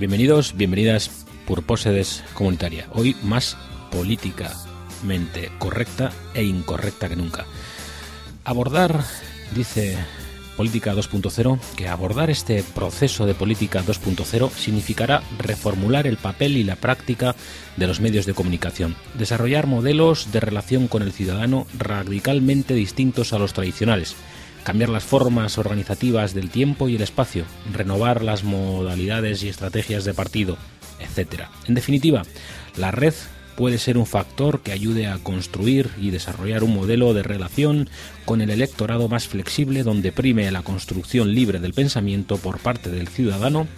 Bienvenidos, bienvenidas Purpósedes Comunitaria. Hoy más políticamente correcta e incorrecta que nunca. Abordar, dice Política 2.0, que abordar este proceso de política 2.0 significará reformular el papel y la práctica de los medios de comunicación, desarrollar modelos de relación con el ciudadano radicalmente distintos a los tradicionales, cambiar las formas organizativas del tiempo y el espacio, renovar las modalidades y estrategias de partido, etc. En definitiva, la red puede ser un factor que ayude a construir y desarrollar un modelo de relación con el electorado más flexible donde prime la construcción libre del pensamiento por parte del ciudadano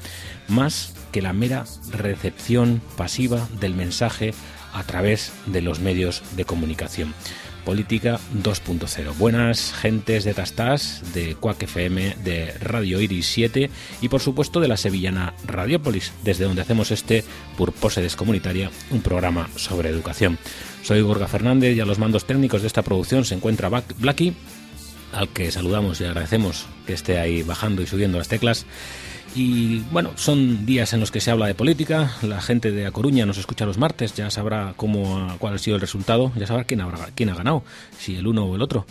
más que la mera recepción pasiva del mensaje a través de los medios de comunicación. Política 2.0. Buenas gentes de Tastás, de Cuac FM, de Radio Iris 7 y por supuesto de la sevillana Radiopolis, desde donde hacemos este Purpose Comunitaria, un programa sobre educación. Soy Gorga Fernández y a los mandos técnicos de esta producción se encuentra Blacky, al que saludamos y agradecemos que esté ahí bajando y subiendo las teclas. Y bueno, son días en los que se habla de política. La gente de A Coruña nos escucha los martes, ya sabrá cómo, cuál ha sido el resultado, ya sabrá quién, habrá, quién ha ganado, si el uno o el otro.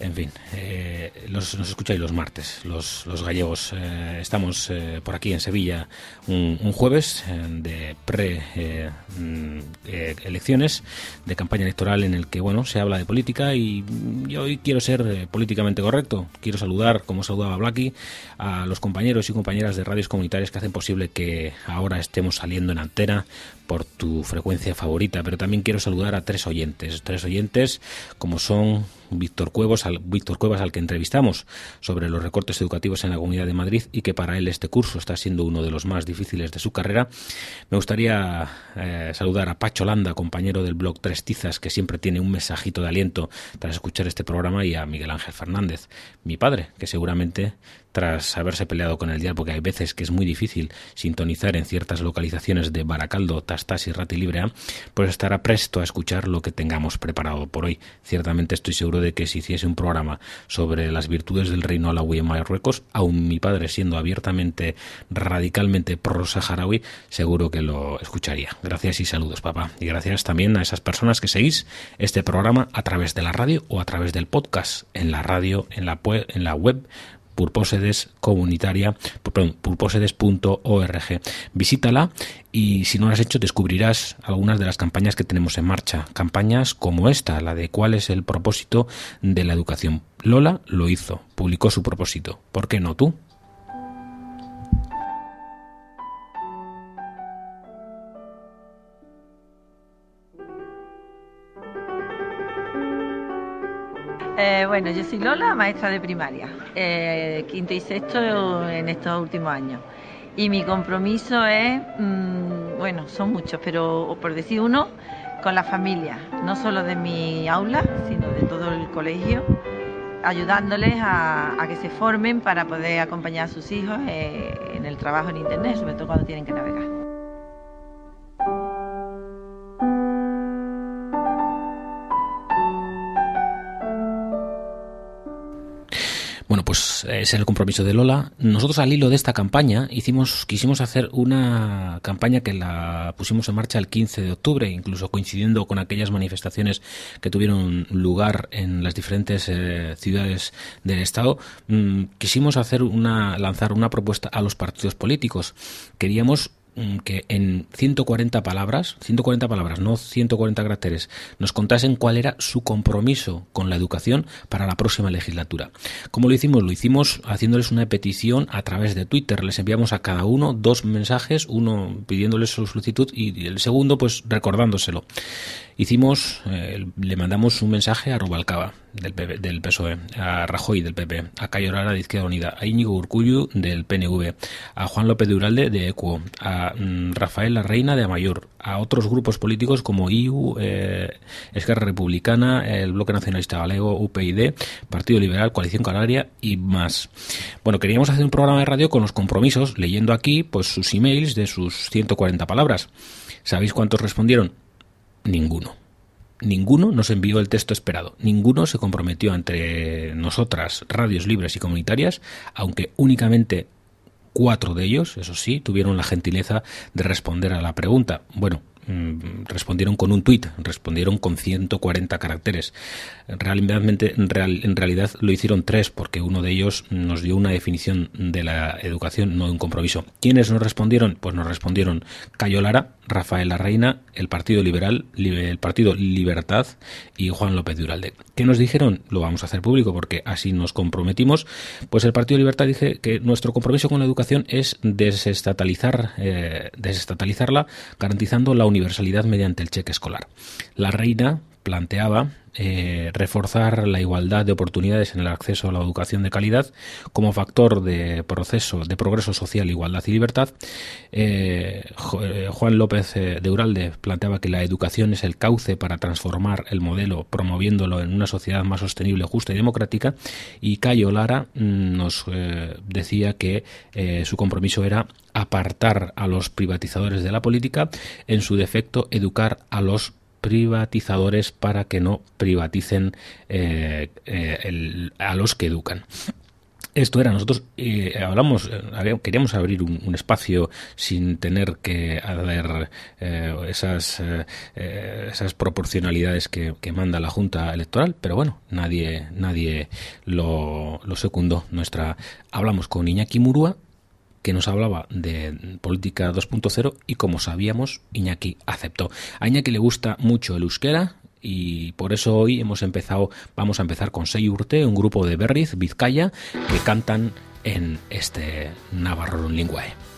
En fin, eh, los, nos escucháis los martes, los, gallegos. Eh, estamos eh, por aquí en Sevilla un, jueves de pre-elecciones, de campaña electoral en el que bueno se habla de política y yo hoy quiero ser políticamente correcto. Quiero saludar, como saludaba Blacky, a los compañeros y compañeras de radios comunitarias que hacen posible que ahora estemos saliendo en antena por tu frecuencia favorita, pero también quiero saludar a tres oyentes, tres oyentes como son Víctor Cuevas, al, Víctor Cuevas al que entrevistamos sobre los recortes educativos en la Comunidad de Madrid y que para él este curso está siendo uno de los más difíciles de su carrera. Me gustaría eh, saludar a Pacho Landa, compañero del blog Tres Tizas, que siempre tiene un mensajito de aliento tras escuchar este programa, y a Miguel Ángel Fernández, mi padre, que seguramente tras haberse peleado con el dial, porque hay veces que es muy difícil sintonizar en ciertas localizaciones de Baracaldo, Tastas y Rati Librea, pues estará presto a escuchar lo que tengamos preparado por hoy. Ciertamente estoy seguro de que si hiciese un programa sobre las virtudes del reino alawi en Marruecos, aun mi padre siendo abiertamente, radicalmente pro-saharaui, seguro que lo escucharía. Gracias y saludos, papá. Y gracias también a esas personas que seguís este programa a través de la radio o a través del podcast en la radio, en la web Purposedes comunitaria, purposedes.org. Visítala y si no lo has hecho descubrirás algunas de las campañas que tenemos en marcha. Campañas como esta, la de cuál es el propósito de la educación. Lola lo hizo, publicó su propósito. ¿Por qué no tú? Eh, bueno, yo soy Lola, maestra de primaria, eh, quinto y sexto en estos últimos años. Y mi compromiso es, mm, bueno, son muchos, pero por decir uno, con la familia, no solo de mi aula, sino de todo el colegio, ayudándoles a, que se formen para poder acompañar a sus hijos eh, en el trabajo en Internet, sobre todo cuando tienen que navegar. Ese es el compromiso de Lola. Nosotros al hilo de esta campaña hicimos, quisimos hacer una campaña que la pusimos en marcha el 15 de octubre, incluso coincidiendo con aquellas manifestaciones que tuvieron lugar en las diferentes eh, ciudades del estado. Mm, quisimos hacer una, lanzar una propuesta a los partidos políticos. Queríamos que en 140 palabras, 140 palabras, no 140 caracteres, nos contasen cuál era su compromiso con la educación para la próxima legislatura. ¿Cómo lo hicimos? Lo hicimos haciéndoles una petición a través de Twitter. Les enviamos a cada uno dos mensajes, uno pidiéndoles su solicitud y el segundo pues recordándoselo hicimos, eh, le mandamos un mensaje a Rubalcaba del, del PSOE, a Rajoy del PP, a Cayo Lara de Izquierda Unida, a Íñigo Urcullu del PNV, a Juan López de Uralde de ECUO, a mm, Rafael La Reina de Amayor, a otros grupos políticos como IU, eh, Esquerra Republicana, el Bloque Nacionalista Galego, UPyD, Partido Liberal, Coalición Canaria y más. Bueno, queríamos hacer un programa de radio con los compromisos, leyendo aquí pues sus emails de sus 140 palabras. ¿Sabéis cuántos respondieron? Ninguno. Ninguno nos envió el texto esperado. Ninguno se comprometió entre nosotras, radios libres y comunitarias, aunque únicamente cuatro de ellos, eso sí, tuvieron la gentileza de responder a la pregunta. Bueno, Mm, respondieron con un tuit, respondieron con 140 caracteres. Realmente, en, realidad lo hicieron tres, porque uno de ellos nos dio una definición de la educación, no de un compromiso. ¿Quiénes nos respondieron? Pues nos respondieron Cayo Lara, Rafael La Reina, el Partido Liberal, el Partido Libertad y Juan López de Uralde. ¿Qué nos dijeron? Lo vamos a hacer público porque así nos comprometimos. Pues el Partido Libertad dije que nuestro compromiso con la educación es desestatalizar, eh, desestatalizarla, garantizando la universalidad mediante el cheque escolar. La reina planteaba eh, reforzar la igualdad de oportunidades en el acceso a la educación de calidad como factor de proceso de progreso social, igualdad y libertad. Eh, eh, Juan López de Uralde planteaba que la educación es el cauce para transformar el modelo, promoviéndolo en una sociedad más sostenible, justa y democrática. Y Cayo Lara mm, nos decía que su compromiso era apartar a los privatizadores de la política, en su defecto educar a los privatizadores para que no privaticen eh, eh, a los que educan. Esto era, nosotros eh, hablamos, queríamos abrir un, espacio sin tener que hacer esas, esas proporcionalidades que, manda la Junta Electoral, pero bueno, nadie, nadie lo, lo secundó. Nuestra, hablamos con Iñaki Murúa, que nos hablaba de política 2.0 y como sabíamos, Iñaki aceptó. A Iñaki le gusta mucho el euskera y por eso hoy hemos empezado, vamos a empezar con Seyurte, un grupo de Berriz, Vizcaya, que cantan en este Navarro Linguae.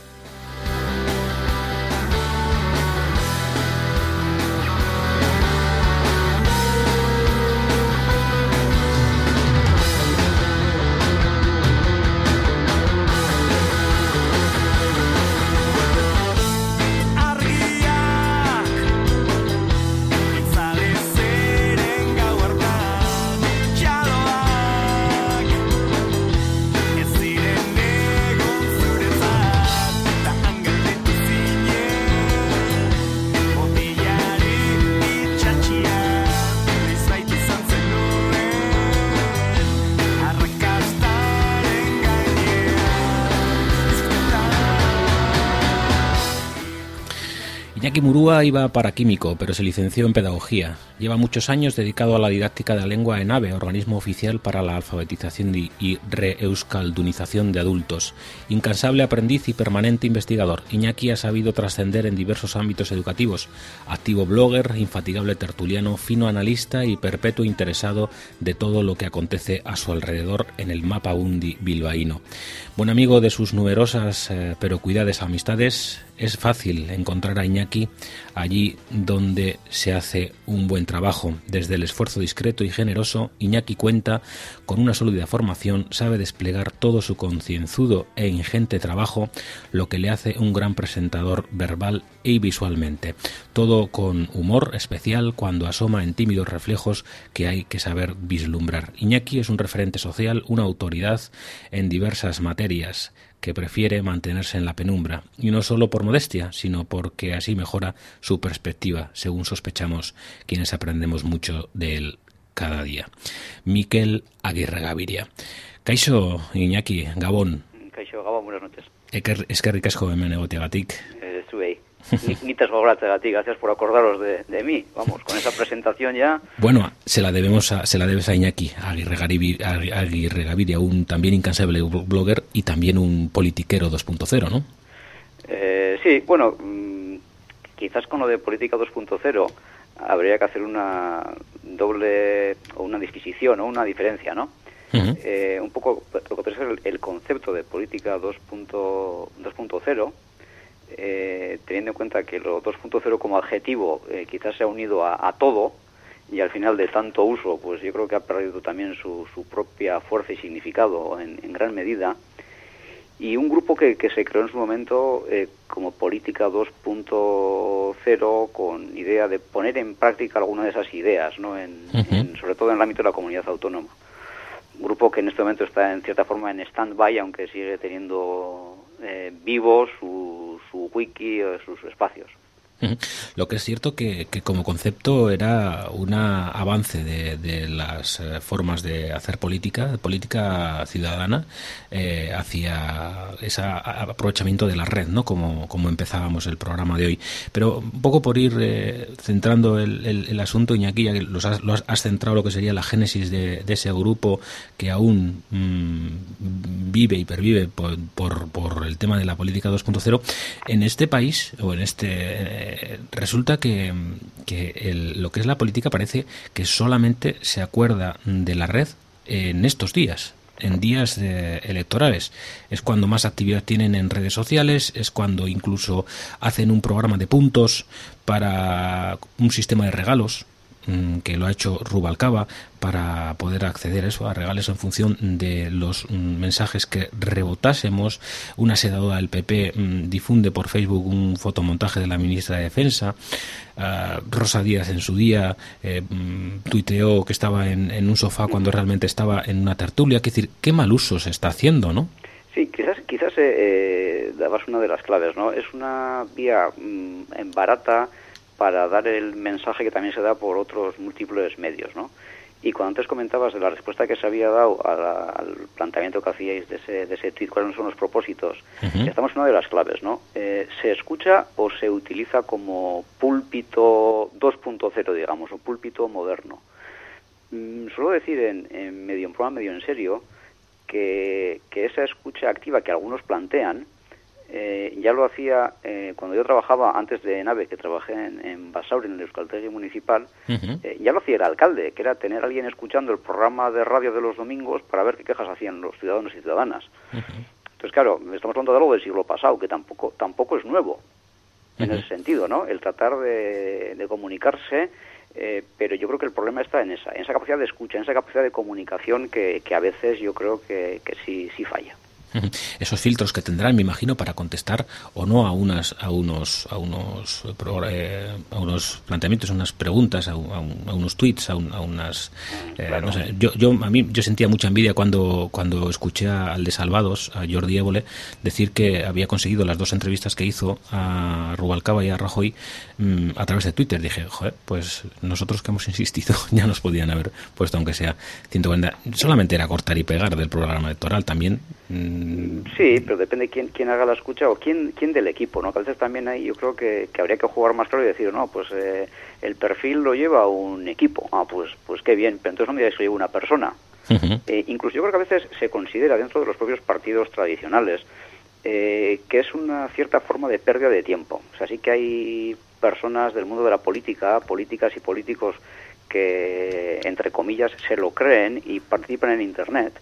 Murúa iba para químico, pero se licenció en pedagogía. Lleva muchos años dedicado a la didáctica de la lengua en AVE, organismo oficial para la alfabetización y reeuskaldunización de adultos. Incansable aprendiz y permanente investigador, Iñaki ha sabido trascender en diversos ámbitos educativos. Activo blogger, infatigable tertuliano, fino analista y perpetuo interesado de todo lo que acontece a su alrededor en el mapa undi bilbaíno. Buen amigo de sus numerosas eh, pero cuidadas amistades, es fácil encontrar a Iñaki allí donde se hace un buen trabajo. Desde el esfuerzo discreto y generoso, Iñaki cuenta con una sólida formación, sabe desplegar todo su concienzudo e ingente trabajo, lo que le hace un gran presentador verbal y visualmente. Todo con humor especial cuando asoma en tímidos reflejos que hay que saber vislumbrar. Iñaki es un referente social, una autoridad en diversas materias que prefiere mantenerse en la penumbra, y no solo por modestia, sino porque así mejora su perspectiva, según sospechamos quienes aprendemos mucho de él. cada día. Miquel Aguirre Gaviria. Kaixo, Iñaki, Gabón. Kaixo, Gabón, buenas noches. Es que ricasco hemen egoteagatik. Eh, zuei. Nitas ti, gracias por acordaros de, de, mí. Vamos, con esa presentación ya. Bueno, se la debemos a, se la debes a Iñaki Aguirre, Aguirre Gaviria, un también incansable blogger y también un politiquero 2.0, ¿no? Eh, sí, bueno, mmm, quizás con lo de política 2.0 habría que hacer una doble o una disquisición o una diferencia, ¿no? Uh -huh. eh, un poco lo que es el, el concepto de política 2.0 eh, teniendo en cuenta que lo 2.0 como adjetivo eh, quizás se ha unido a, a, todo y al final de tanto uso, pues yo creo que ha perdido también su, su propia fuerza y significado en, en, gran medida. Y un grupo que, que se creó en su momento eh, como política 2.0 con idea de poner en práctica alguna de esas ideas, ¿no? En, uh -huh. en, sobre todo en el ámbito de la comunidad autónoma. Un grupo que en este momento está en cierta forma en stand-by, aunque sigue teniendo eh, vivo su, su wiki o sus espacios. Lo que es cierto que, que como concepto era un avance de, de las eh, formas de hacer política, política ciudadana, eh, hacia ese aprovechamiento de la red, ¿no? Como, como empezábamos el programa de hoy. Pero un poco por ir eh, centrando el, el, asunto, Iñaki, ya que los has, lo has, centrado lo que sería la génesis de, ese grupo que aún mmm, vive y pervive por, por, por, el tema de la política 2.0, en este país, o en este resulta que, que el, lo que es la política parece que solamente se acuerda de la red en estos días en días de, electorales. Es cuando más actividad tienen en redes sociales, es cuando incluso hacen un programa de puntos para un sistema de regalos que lo ha hecho Rubalcaba para poder acceder a eso, a regales en función de los mm, mensajes que rebotásemos. Una sedadora del PP mm, difunde por Facebook un fotomontaje de la ministra de Defensa. Uh, Rosa Díaz en su día eh, tuiteó que estaba en, un sofá cuando realmente estaba en una tertulia. Es decir, qué mal uso se está haciendo, ¿no? Sí, quizás, quizás eh, dabas una de las claves, ¿no? Es una vía en barata para dar el mensaje que también se da por otros múltiples medios, ¿no? Y cuando antes comentabas de la respuesta que se había dado a la, al planteamiento que hacíais de ese, de ese tweet, cuáles son los propósitos, uh -huh. estamos en una de las claves, ¿no? Eh, se escucha o se utiliza como púlpito 2.0, digamos, o púlpito moderno. Mm, suelo decir en, en medio en programa, medio en serio, que, que esa escucha activa que algunos plantean, eh, ya lo hacía eh, cuando yo trabajaba antes de NAVE, que trabajé en, en Basauri, en el Euskaltegi Municipal, uh -huh. eh, ya lo hacía el alcalde, que era tener a alguien escuchando el programa de radio de los domingos para ver qué quejas hacían los ciudadanos y ciudadanas. Uh -huh. Entonces, claro, estamos hablando de algo del siglo pasado, que tampoco, tampoco es nuevo en uh -huh. ese sentido, ¿no? El tratar de, de comunicarse eh, pero yo creo que el problema está en esa, en esa capacidad de escucha, en esa capacidad de comunicación que, que a veces yo creo que, que sí, sí falla esos filtros que tendrán, me imagino, para contestar o no a unas a unos a unos eh, a unos planteamientos, a unas preguntas, a, un, a unos tweets, a, un, a unas eh, claro. no sé, yo, yo a mí yo sentía mucha envidia cuando cuando escuché al de Salvados, a Jordi Évole, decir que había conseguido las dos entrevistas que hizo a Rubalcaba y a Rajoy mmm, a través de Twitter. Dije, joder, pues nosotros que hemos insistido ya nos podían haber puesto aunque sea 140. Solamente era cortar y pegar del programa electoral también. Mmm, Sí, pero depende quién, quién haga la escucha o quién, quién del equipo, ¿no? Que a veces también hay, yo creo que, que habría que jugar más claro y decir, no, pues eh, el perfil lo lleva un equipo. Ah, pues, pues qué bien, pero entonces no me digáis que lo lleva una persona. Uh -huh. eh, incluso yo creo que a veces se considera dentro de los propios partidos tradicionales eh, que es una cierta forma de pérdida de tiempo. O sea, sí que hay personas del mundo de la política, políticas y políticos que, entre comillas, se lo creen y participan en Internet,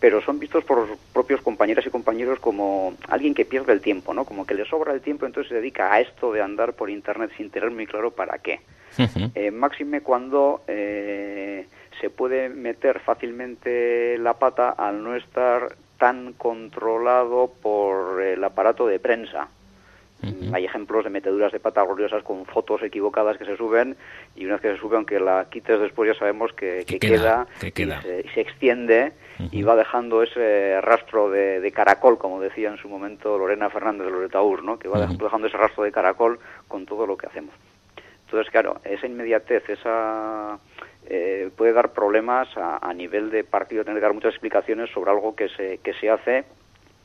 pero son vistos por los propios compañeras y compañeros como alguien que pierde el tiempo, ¿no? Como que le sobra el tiempo, entonces se dedica a esto de andar por Internet sin tener muy claro para qué. Uh -huh. eh, máxime cuando eh, se puede meter fácilmente la pata al no estar tan controlado por el aparato de prensa. -huh. Hay ejemplos de meteduras de pata gloriosas con fotos equivocadas que se suben y una vez que se sube, aunque la quites después, ya sabemos que, que, que queda, queda, que queda. Y, se, y, se, extiende uh -huh. y va dejando ese rastro de, de, caracol, como decía en su momento Lorena Fernández de Loretaur, ¿no? que va uh -huh. dejando ese rastro de caracol con todo lo que hacemos. Entonces, claro, esa inmediatez, esa eh, puede dar problemas a, nivel de partido, tener que dar muchas explicaciones sobre algo que se, que se hace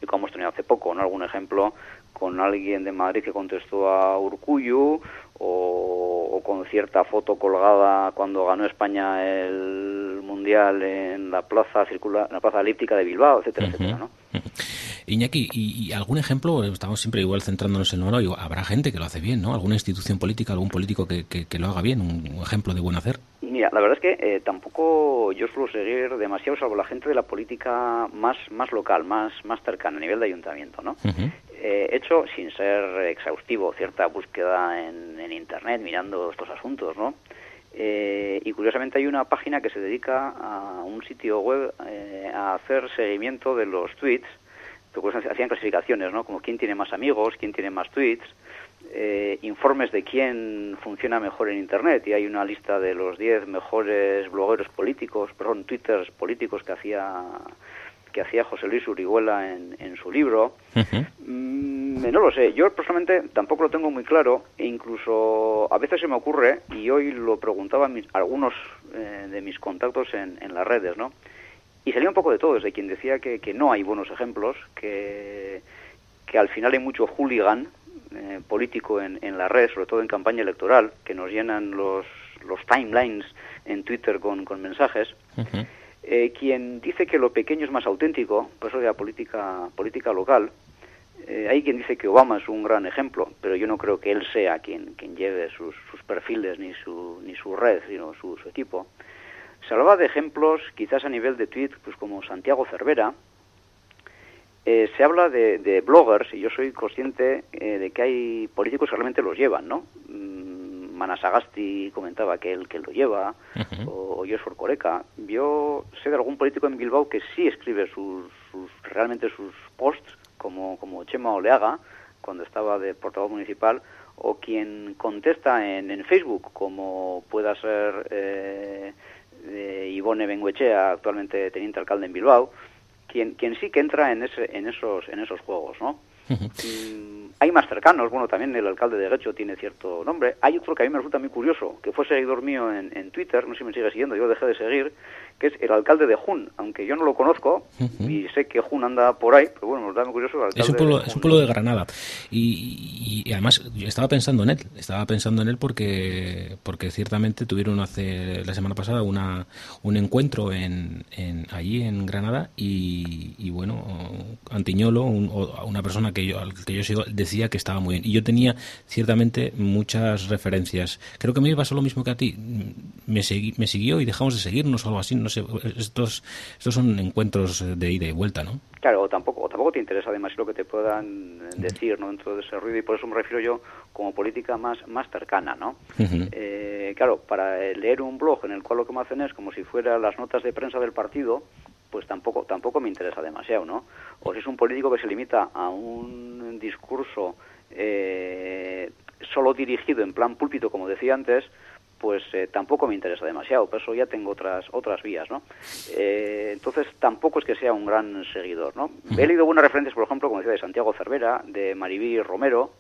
y como hemos tenido hace poco, ¿no? Algún ejemplo con alguien de Madrid que contestó a Urcuyu o, con cierta foto colgada cuando ganó España el mundial en la plaza circular, en la plaza elíptica de Bilbao, etcétera, etcétera, ¿no? Iñaki, ¿y, algún ejemplo? Estamos siempre igual centrándonos en lo habrá gente que lo hace bien, ¿no? ¿Alguna institución política, algún político que, que, lo haga bien? Un, ejemplo de buen hacer? Mira, la verdad es que eh, tampoco yo suelo seguir demasiado, salvo la gente de la política más, más local, más, más cercana, a nivel de ayuntamiento, ¿no? Eh, he hecho, sin ser exhaustivo, cierta búsqueda en, en Internet mirando estos asuntos, ¿no? Eh, y curiosamente hay una página que se dedica a un sitio web a hacer seguimiento de los tweets hacían clasificaciones, ¿no? Como quién tiene más amigos, quién tiene más tweets, eh, informes de quién funciona mejor en Internet. Y hay una lista de los 10 mejores blogueros políticos, perdón, twitters políticos que hacía que hacía José Luis Urihuela en, en su libro. Mm, no lo sé, yo personalmente tampoco lo tengo muy claro e incluso a veces se me ocurre, y hoy lo preguntaba a algunos eh, de mis contactos en, en las redes, ¿no? Y salía un poco de todo, desde quien decía que, que no hay buenos ejemplos, que, que al final hay mucho hooligan eh, político en, en la red, sobre todo en campaña electoral, que nos llenan los, los timelines en Twitter con, con mensajes. eh, quien dice que lo pequeño es más auténtico, por eso de la política, política local, eh, hay quien dice que Obama es un gran ejemplo, pero yo no creo que él sea quien, quien lleve sus, sus perfiles ni su, ni su red, sino su, su equipo. Se hablaba de ejemplos, quizás a nivel de tweet, pues como Santiago Cervera. Eh, se habla de, bloggers, y yo soy consciente eh, de que hay políticos que realmente los llevan, ¿no? Mm, Manasagasti comentaba que él que lo lleva, o, o Joshua Coreca. Yo sé de algún político en Bilbao que sí escribe sus, realmente sus posts, como, como Chema Oleaga, cuando estaba de portavoz municipal, o quien contesta en, en Facebook, como pueda ser eh, de Ivone Benguechea, actualmente teniente alcalde en Bilbao, quien, quien sí que entra en, ese, en, esos, en esos juegos, ¿no? Mm, hay más cercanos, bueno, también el alcalde de Guecho tiene cierto nombre. Hay otro que a mí me resulta muy curioso, que fue seguidor mío en, en Twitter, no sé si me sigue siguiendo, yo dejé de seguir, que es el alcalde de Jun, aunque yo no lo conozco y sé que Jun anda por ahí, pero bueno, me da muy curioso. es, un pueblo, de es un pueblo de Granada y, y, además yo estaba pensando en él, estaba pensando en él porque porque ciertamente tuvieron hace la semana pasada una un encuentro en, en allí en Granada y, y bueno, Antiñolo, una persona que yo al que yo sigo decía que estaba muy bien y yo tenía ciertamente muchas referencias. Creo que me pasó lo mismo que a ti, me, segui, me siguió y dejamos de seguirnos o algo así, no estos, estos son encuentros de ida y vuelta, ¿no? Claro, o tampoco, tampoco te interesa demasiado lo que te puedan decir ¿no? dentro de ese ruido y por eso me refiero yo como política más, más cercana, ¿no? eh, claro, para leer un blog en el cual lo que me hacen es como si fuera las notas de prensa del partido, pues tampoco, tampoco me interesa demasiado, ¿no? O si es un político que se limita a un discurso eh, solo dirigido en plan púlpito, como decía antes, pues eh, tampoco me interesa demasiado, por eso ya tengo otras otras vías, ¿no? Eh, entonces tampoco es que sea un gran seguidor, ¿no? He leído buenas referencias, por ejemplo, como decía, de Santiago Cervera, de Maribí Romero,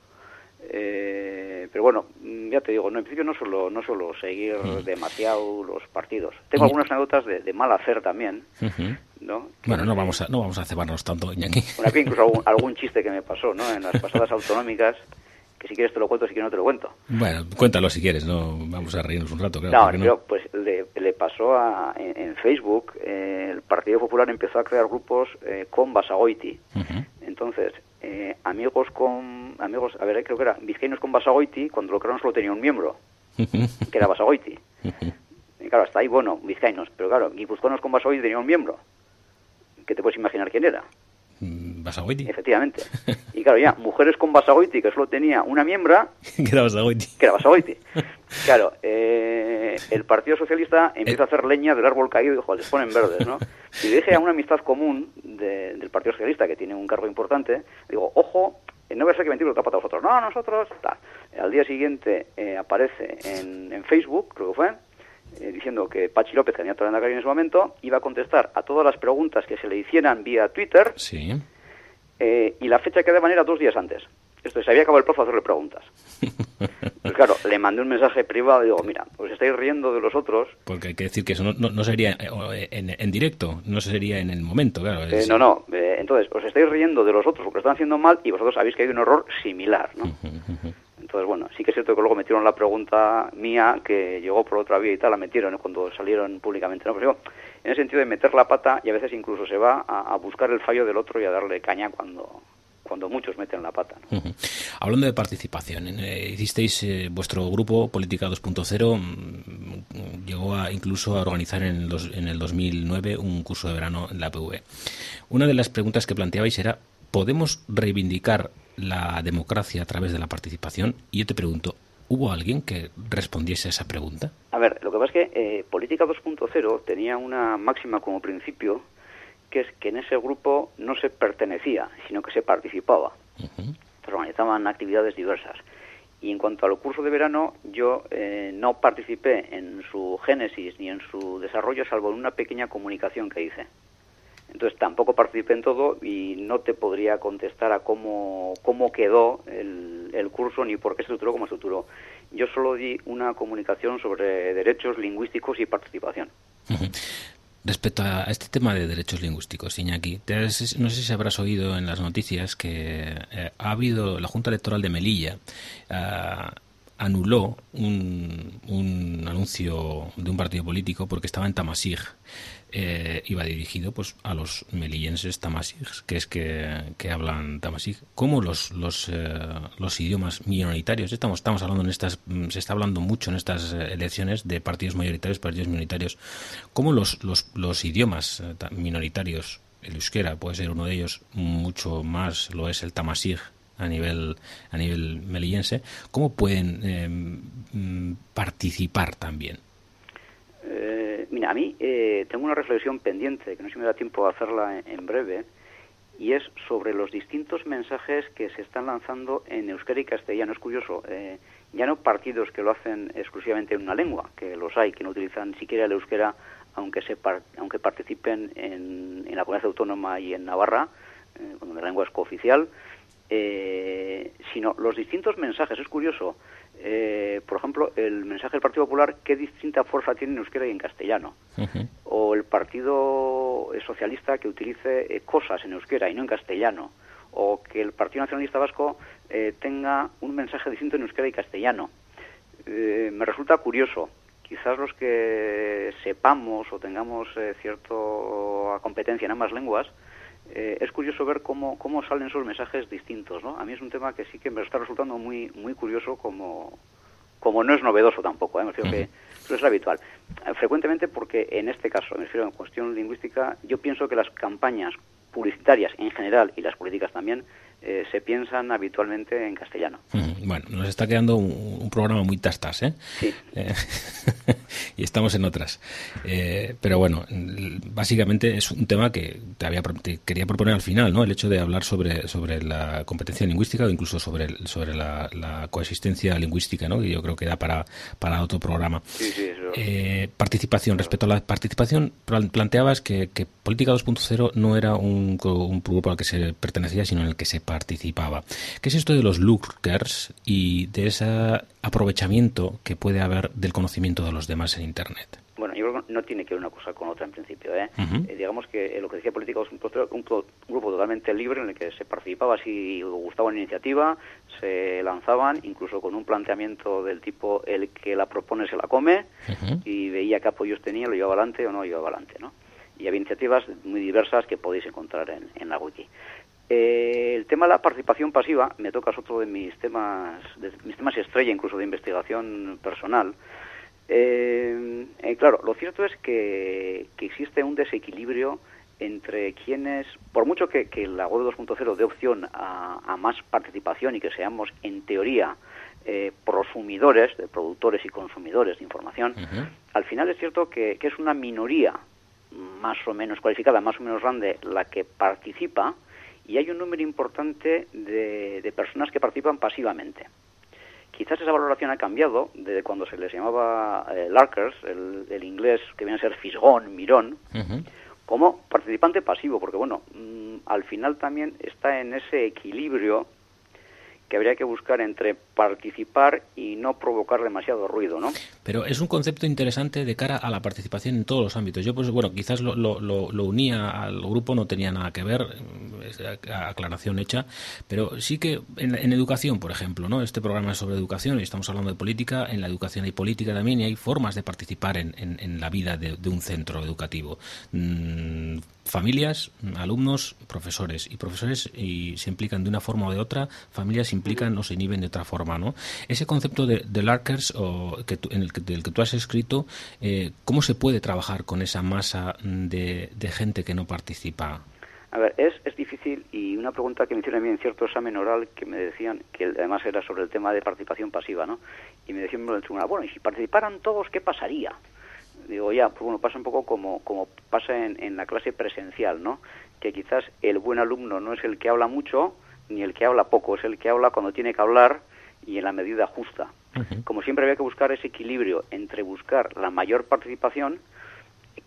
eh, pero bueno, ya te digo, no, en principio no suelo, no suelo seguir demasiado los partidos. Tengo algunas anécdotas de, de mal hacer también, ¿no? Bueno, no vamos a, no vamos a cebarnos tanto, Iñaki. Bueno, incluso algún, algún chiste que me pasó, ¿no? En las pasadas autonómicas, que si quieres te lo cuento, si quieres no te lo cuento. Bueno, cuéntalo si quieres, no vamos a reírnos un rato. Claro, no, no? Pero, pues le, le pasó a, en, en Facebook, eh, el Partido Popular empezó a crear grupos eh, con Basagoiti. Uh -huh. Entonces, eh, amigos con, amigos, a ver, creo que era vizcaínos con Basagoiti, cuando lo crearon solo tenía un miembro, que era Basagoiti. Y claro, hasta ahí, bueno, vizcaínos, pero claro, guipuzcoanos con Basagoiti tenía un miembro. ¿Qué te puedes imaginar quién era? Basagoiti. Efectivamente. Y claro, ya, mujeres con Basagoiti, que solo tenía una miembra. que era Basagoiti. Que era Basagoiti. Claro, eh, el Partido Socialista empieza a hacer leña del árbol caído y dijo, les ponen verdes, ¿no? Y dije a una amistad común de, del Partido Socialista, que tiene un cargo importante, digo, ojo, no voy a ser que mentir lo pasado a vosotros. No, nosotros, tal. Al día siguiente eh, aparece en, en Facebook, creo que fue, eh, diciendo que Pachi López, candidato a la calle en ese momento, iba a contestar a todas las preguntas que se le hicieran vía Twitter. Sí. Eh, y la fecha que daban era dos días antes. Esto se había acabado el plazo de hacerle preguntas. Pues claro, le mandé un mensaje privado y digo, mira, os estáis riendo de los otros. Porque hay que decir que eso no, no, sería eh, en, directo, no sería en el momento, claro. Eh, no, no, eh, entonces os estáis riendo de los otros porque lo están haciendo mal y vosotros sabéis que hay un error similar, ¿no? Entonces, bueno, sí que es cierto que luego metieron la pregunta mía, que llegó por otra vía y tal, la metieron cuando salieron públicamente. ¿no? Pues digo, en el sentido de meter la pata y a veces incluso se va a, buscar el fallo del otro y a darle caña cuando, cuando muchos meten la pata. Hablando de participación, eh, hicisteis eh, vuestro grupo Política 2.0, mm, llegó a, incluso a organizar en, en el 2009 un curso de verano en la PV. Una de las preguntas que planteabais era, ¿podemos reivindicar la democracia a través de la participación. Y yo te pregunto, ¿hubo alguien que respondiese a esa pregunta? A ver, lo que pasa es que eh, Política 2.0 tenía una máxima como principio, que es que en ese grupo no se pertenecía, sino que se participaba. Se organizaban actividades diversas. Y en cuanto al curso de verano, yo eh, no participé en su génesis ni en su desarrollo, salvo en una pequeña comunicación que hice. Entonces tampoco participé en todo y no te podría contestar a cómo, cómo quedó el, el curso ni por qué se estructuró como se estructuró. Yo solo di una comunicación sobre derechos lingüísticos y participación. Respecto a este tema de derechos lingüísticos, Iñaki, no sé si habrás oído en las noticias que eh, ha habido la Junta Electoral de Melilla. Ah, anuló un, un, anuncio de un partido político porque estaba en Tamasig eh, iba dirigido pues a los melillenses tamasig, que es que, que hablan tamasig, como los los, eh, los idiomas minoritarios. Estamos estamos hablando en estas se está hablando mucho en estas eh, elecciones de partidos mayoritarios, partidos minoritarios, como los los, los idiomas minoritarios, el euskera puede ser uno de ellos, mucho más lo es el tamasig a nivel a nivel melillense, cómo pueden mm, participar también. A mí eh, tengo una reflexión pendiente, que no sé si me da tiempo a hacerla en, breve, y es sobre los distintos mensajes que se están lanzando en euskera y castellano. Es curioso, eh, ya no partidos que lo hacen exclusivamente en una lengua, que los hay, que no utilizan siquiera el euskera, aunque, se aunque participen en, la comunidad autónoma y en Navarra, eh, cuando la lengua es cooficial, eh, sino los distintos mensajes. Es curioso, eh, por ejemplo, el mensaje del Partido Popular, qué distinta fuerza tiene en euskera y en castellano. O el Partido Socialista que utilice eh, cosas en euskera y no en castellano. O que el Partido Nacionalista Vasco eh, tenga un mensaje distinto en euskera y castellano. me resulta curioso. Quizás los que sepamos o tengamos cierta competencia en ambas lenguas, eh, es curioso ver cómo, cómo salen esos mensajes distintos, ¿no? A mí es un tema que sí que me está resultando muy, muy curioso como, como no es novedoso tampoco, ¿eh? me refiero que eso es habitual. Eh, frecuentemente porque en este caso, me refiero en cuestión lingüística, yo pienso que las campañas publicitarias en general y las políticas también eh, se piensan habitualmente en castellano. Bueno, nos está quedando un, programa muy tastas, ¿eh? Sí. Eh, y estamos en otras. Eh, pero bueno, básicamente es un tema que te, había, quería proponer al final, ¿no? El hecho de hablar sobre, sobre la competencia lingüística o incluso sobre, sobre la, coexistencia lingüística, ¿no? Y yo creo que da para, para otro programa. Sí, sí, participación. Respecto a la participación, planteabas que, que Política 2.0 no era un, un grupo al que se pertenecía, sino en el que se participaba. ¿Qué es esto de los lurkers y de ese aprovechamiento que puede haber del conocimiento de los demás en Internet? Bueno, yo creo que no tiene que ver una cosa con otra en principio. ¿eh? eh digamos que lo que decía Política es un, grupo totalmente libre en el que se participaba si gustaba una iniciativa, se lanzaban, incluso con un planteamiento del tipo el que la propone se la come, y veía qué apoyos tenía, lo llevaba adelante o no lo llevaba adelante. ¿no? Y había iniciativas muy diversas que podéis encontrar en, en la wiki. Eh, el tema de la participación pasiva, me toca otro de mis temas, de mis temas estrella, incluso de investigación personal. Eh, eh, claro, lo cierto es que, existe un desequilibrio entre quienes, por mucho que, la web 2.0 dé opción a, más participación y que seamos, en teoría, prosumidores, de productores y consumidores de información, al final es cierto que, que, es una minoría más o menos cualificada, más o menos grande, la que participa, y hay un número importante de, personas que participan pasivamente. Quizás esa valoración ha cambiado desde cuando se les llamaba eh, Larkers, el, inglés que viene a ser fisgón, mirón, como participante pasivo, porque bueno, mm, al final también está en ese equilibrio que habría que buscar entre participar y no provocar demasiado ruido, ¿no? Pero es un concepto interesante de cara a la participación en todos los ámbitos. Yo, pues bueno, quizás lo, unía al grupo, no tenía nada que ver, aclaración hecha, pero sí que en, educación, por ejemplo, ¿no? Este programa es sobre educación y estamos hablando de política. En la educación hay política también y hay formas de participar en, en, la vida de, un centro educativo. Mm, familias, alumnos, profesores. Y profesores y se implican de una forma o de otra, familias se implican o se inhiben de otra forma. ¿no? Ese concepto de, de Larkers, o que en el que, del que tú has escrito, eh, ¿cómo se puede trabajar con esa masa de, gente que no participa? A ver, es, es difícil y una pregunta que me hicieron a mí en cierto examen oral que me decían, que además era sobre el tema de participación pasiva, ¿no? Y me decían tribunal, bueno, y si participaran todos, ¿qué pasaría? Digo ya, pues bueno, pasa un poco como, como pasa en, en la clase presencial, ¿no? Que quizás el buen alumno no es el que habla mucho ni el que habla poco, es el que habla cuando tiene que hablar y en la medida justa. Como siempre había que buscar ese equilibrio entre buscar la mayor participación,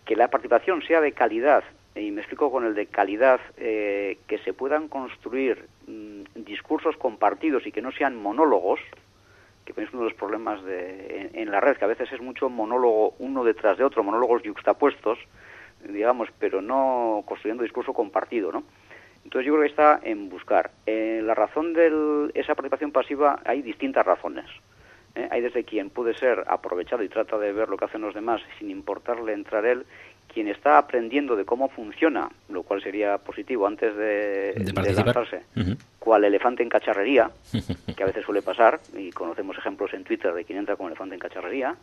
que la participación sea de calidad, y me explico con el de calidad, eh, que se puedan construir mm, discursos compartidos y que no sean monólogos, que es uno de los problemas de, en, la red, que a veces es mucho monólogo uno detrás de otro, monólogos yuxtapuestos, digamos, pero no construyendo discurso compartido, ¿no? Entonces yo creo que está en buscar. Eh, la razón de esa participación pasiva hay distintas razones. ¿eh? Hay desde quien puede ser aprovechado y trata de ver lo que hacen los demás sin importarle entrar él, quien está aprendiendo de cómo funciona, lo cual sería positivo antes de, de, lanzarse, cual elefante en cacharrería, que a veces suele pasar, y conocemos ejemplos en Twitter de quien entra como elefante en cacharrería,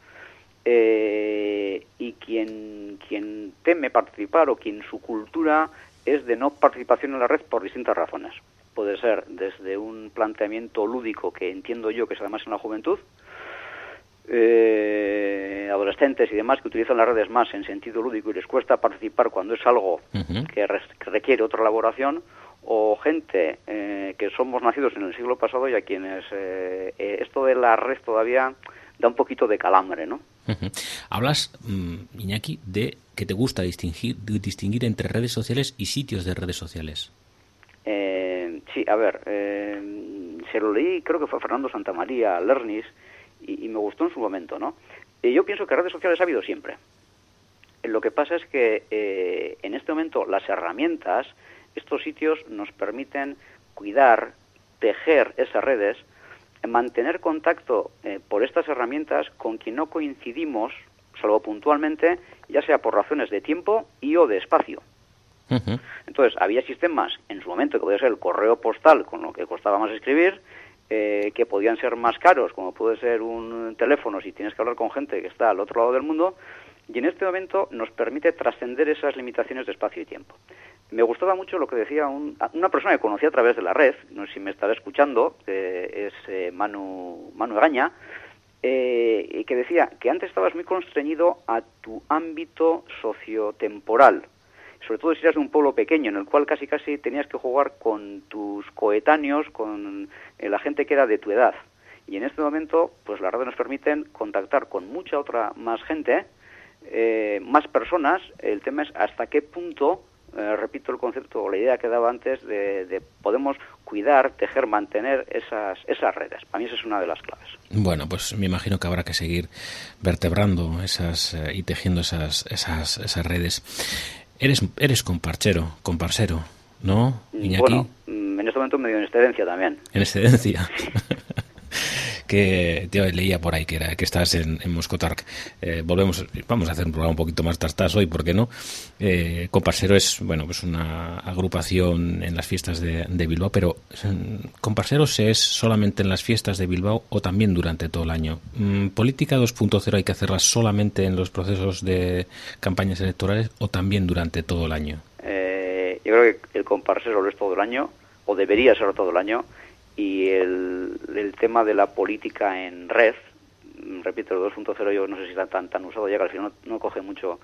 eh, y quien, quien teme participar o quien su cultura es de no participación en la red por distintas razones. Puede ser desde un planteamiento lúdico que entiendo yo que es además en la juventud, eh, adolescentes y demás que utilizan las redes más en sentido lúdico y les cuesta participar cuando es algo que, requiere otra elaboración, o gente eh, que somos nacidos en el siglo pasado y a quienes eh, esto de la red todavía da un poquito de calambre, ¿no? Hablas, mm, Iñaki, de que te gusta distinguir, distinguir entre redes sociales y sitios de redes sociales. sí, a ver, se lo leí, creo que fue Fernando Santamaría, Lernis, y, me gustó en su momento, ¿no? Y yo pienso que redes sociales ha habido siempre. Lo que pasa es que eh, en este momento las herramientas, estos sitios nos permiten cuidar, tejer esas redes, mantener contacto eh, por estas herramientas con quien no coincidimos, salvo puntualmente, ya sea por razones de tiempo y o de espacio. Entonces, había sistemas en su momento que podía ser el correo postal, con lo que costaba más escribir, eh, que podían ser más caros, como puede ser un teléfono si tienes que hablar con gente que está al otro lado del mundo, y en este momento nos permite trascender esas limitaciones de espacio y tiempo. Me gustaba mucho lo que decía una persona que conocí a través de la red, no sé si me estará escuchando, es eh, Manu, Manu Gaña, eh, que decía que antes estabas muy constreñido a tu ámbito sociotemporal, sobre todo si eras de un pueblo pequeño, en el cual casi casi tenías que jugar con tus coetáneos, con eh, la gente que era de tu edad. Y en este momento, pues las redes nos permiten contactar con mucha otra más gente, eh, más personas. El tema es hasta qué punto, eh, repito el concepto o la idea que daba antes, de, podemos cuidar, tejer, mantener esas, esas redes. Para mí esa es una de las claves. Bueno, pues me imagino que habrá que seguir vertebrando esas y tejiendo esas, esas, esas redes. Eres, eres comparchero, comparcero, ¿no, Iñaki? Bueno, mm, en este momento medio en excedencia también. En excedencia. Que te leía por ahí que era que estás en, en Moscotark. Eh, volvemos, vamos a hacer un programa un poquito más tartas hoy, ¿por qué no? Eh, Comparsero es, bueno, pues una agrupación en las fiestas de, Bilbao, pero Comparseros es solamente en las fiestas de Bilbao o también durante todo el año. Mm, ¿Política 2.0 hay que hacerla solamente en los procesos de campañas electorales o también durante todo el año? Eh, yo creo que el Comparsero lo es todo el año, o debería ser todo el año, y el, el tema de la política en red, repito, el 2.0 yo no sé si está tan, tan usado ya que al final no, coge mucho,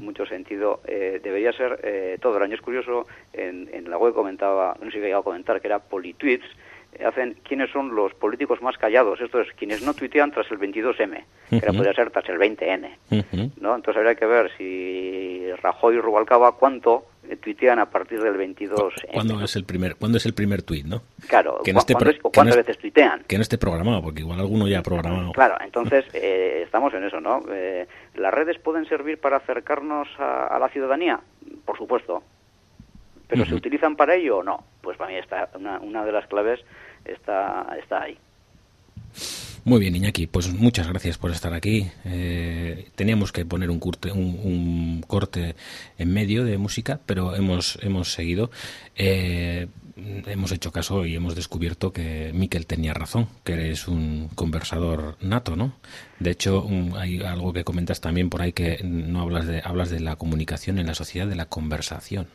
mucho sentido, eh, debería ser eh, todo el año. Es curioso, en, en la web comentaba, no sé si he llegado a comentar, que era Politweets, hacen quiénes son los políticos más callados, esto es, quienes no tuitean tras el 22M, que podría ser tras el 20N, ¿no? Entonces habría que ver si Rajoy y Rubalcaba cuánto eh, tuitean a partir del 22 ¿Cuándo es el primer cuándo es el primer tuit, no? Claro, que ¿cuántas veces tuitean? Que no esté programado, porque igual alguno ya ha programado. Claro, entonces eh, estamos en eso, ¿no? Eh, ¿Las redes pueden servir para acercarnos a, la ciudadanía? Por supuesto. ¿Pero se utilizan para ello o no? Pues para mí está una, una de las claves está, está ahí. Muy bien, Iñaki, pues muchas gracias por estar aquí. Eh, teníamos que poner un, corte, un, corte en medio de música, pero hemos, hemos seguido. Eh, hemos hecho caso y hemos descubierto que Miquel tenía razón, que eres un conversador nato, ¿no? De hecho, hay algo que comentas también por ahí que no hablas de hablas de la comunicación en la sociedad, de la conversación.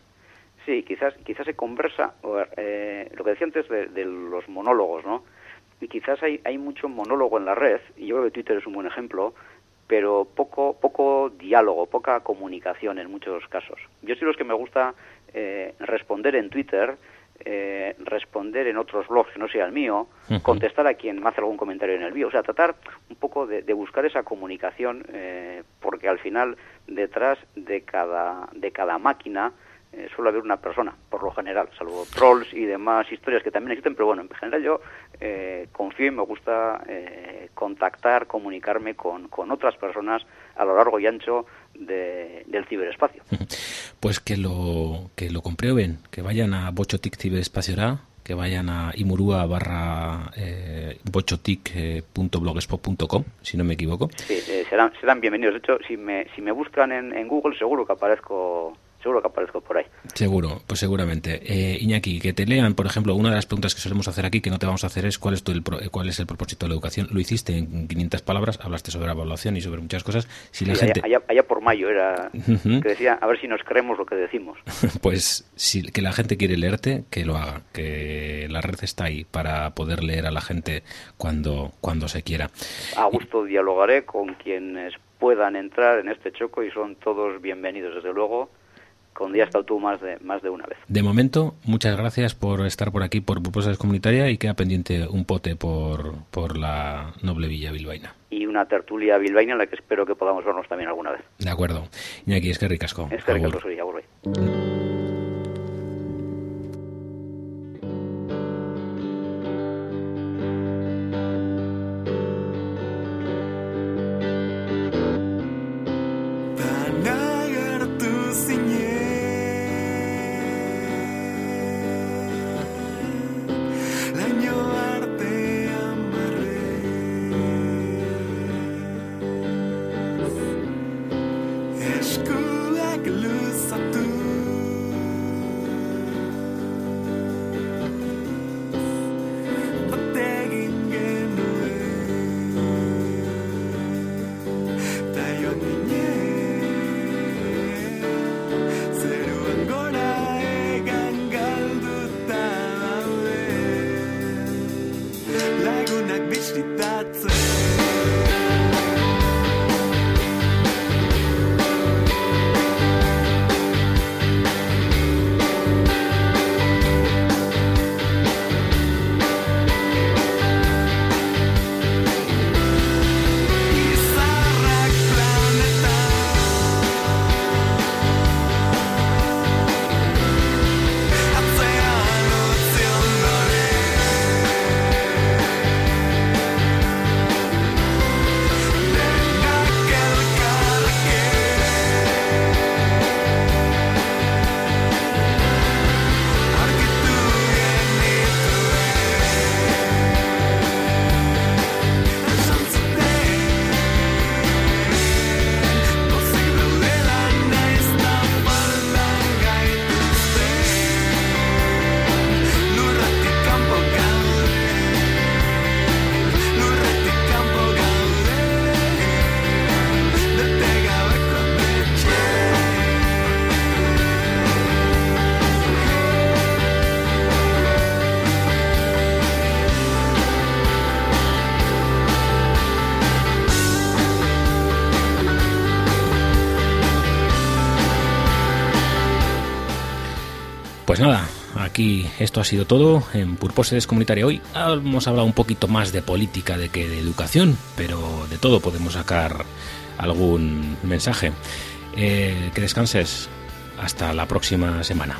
Sí, quizás quizás se conversa, eh, lo que decía antes de, de los monólogos, ¿no? y quizás hay, hay mucho monólogo en la red, y yo creo que Twitter es un buen ejemplo, pero poco, poco diálogo, poca comunicación en muchos casos. Yo soy los que me gusta eh, responder en Twitter, eh, responder en otros blogs que no sea el mío, contestar a quien me hace algún comentario en el mío, o sea, tratar un poco de, buscar esa comunicación, eh, porque al final detrás de cada, de cada máquina eh, suele haber una persona, por lo general, salvo trolls y demás historias que también existen, pero bueno, en general yo eh, confío y me gusta eh, contactar, comunicarme con, con, otras personas a lo largo y ancho del ciberespacio. Pues que lo, que lo comprueben, que vayan a Bochotic Ciberespacio que vayan a imurua barra eh, bochotic.blogspot.com, si no me equivoco. Sí, serán, serán bienvenidos. De hecho, si me, si me buscan en, en Google, seguro que aparezco seguro que aparezco por ahí. Seguro, pues seguramente. Eh, Iñaki, que te lean, por ejemplo, una de las preguntas que solemos hacer aquí, que no te vamos a hacer, es cuál es, el, cuál es el propósito de la educación. Lo hiciste en 500 palabras, hablaste sobre la evaluación y sobre muchas cosas. Si la gente... allá, por mayo era que decía, a ver si nos creemos lo que decimos. pues si que la gente quiere leerte, que lo haga, que la red está ahí para poder leer a la gente cuando, cuando se quiera. A gusto dialogaré con quienes puedan entrar en este choco y son todos bienvenidos, desde luego con día estado tú más de, más de una vez. De momento, muchas gracias por estar por aquí por Propuestas Comunitaria y queda pendiente un pote por, por la noble villa bilbaína. Y una tertulia bilbaína en la que espero que podamos vernos también alguna vez. De acuerdo. Y aquí es que ricasco. Es que ricasco, שליטה צריך aquí esto ha sido todo en Purposes Comunitaria. Hoy hemos hablado un poquito más de política de que de educación, pero de todo podemos sacar algún mensaje. Eh, que descanses. Hasta la próxima semana.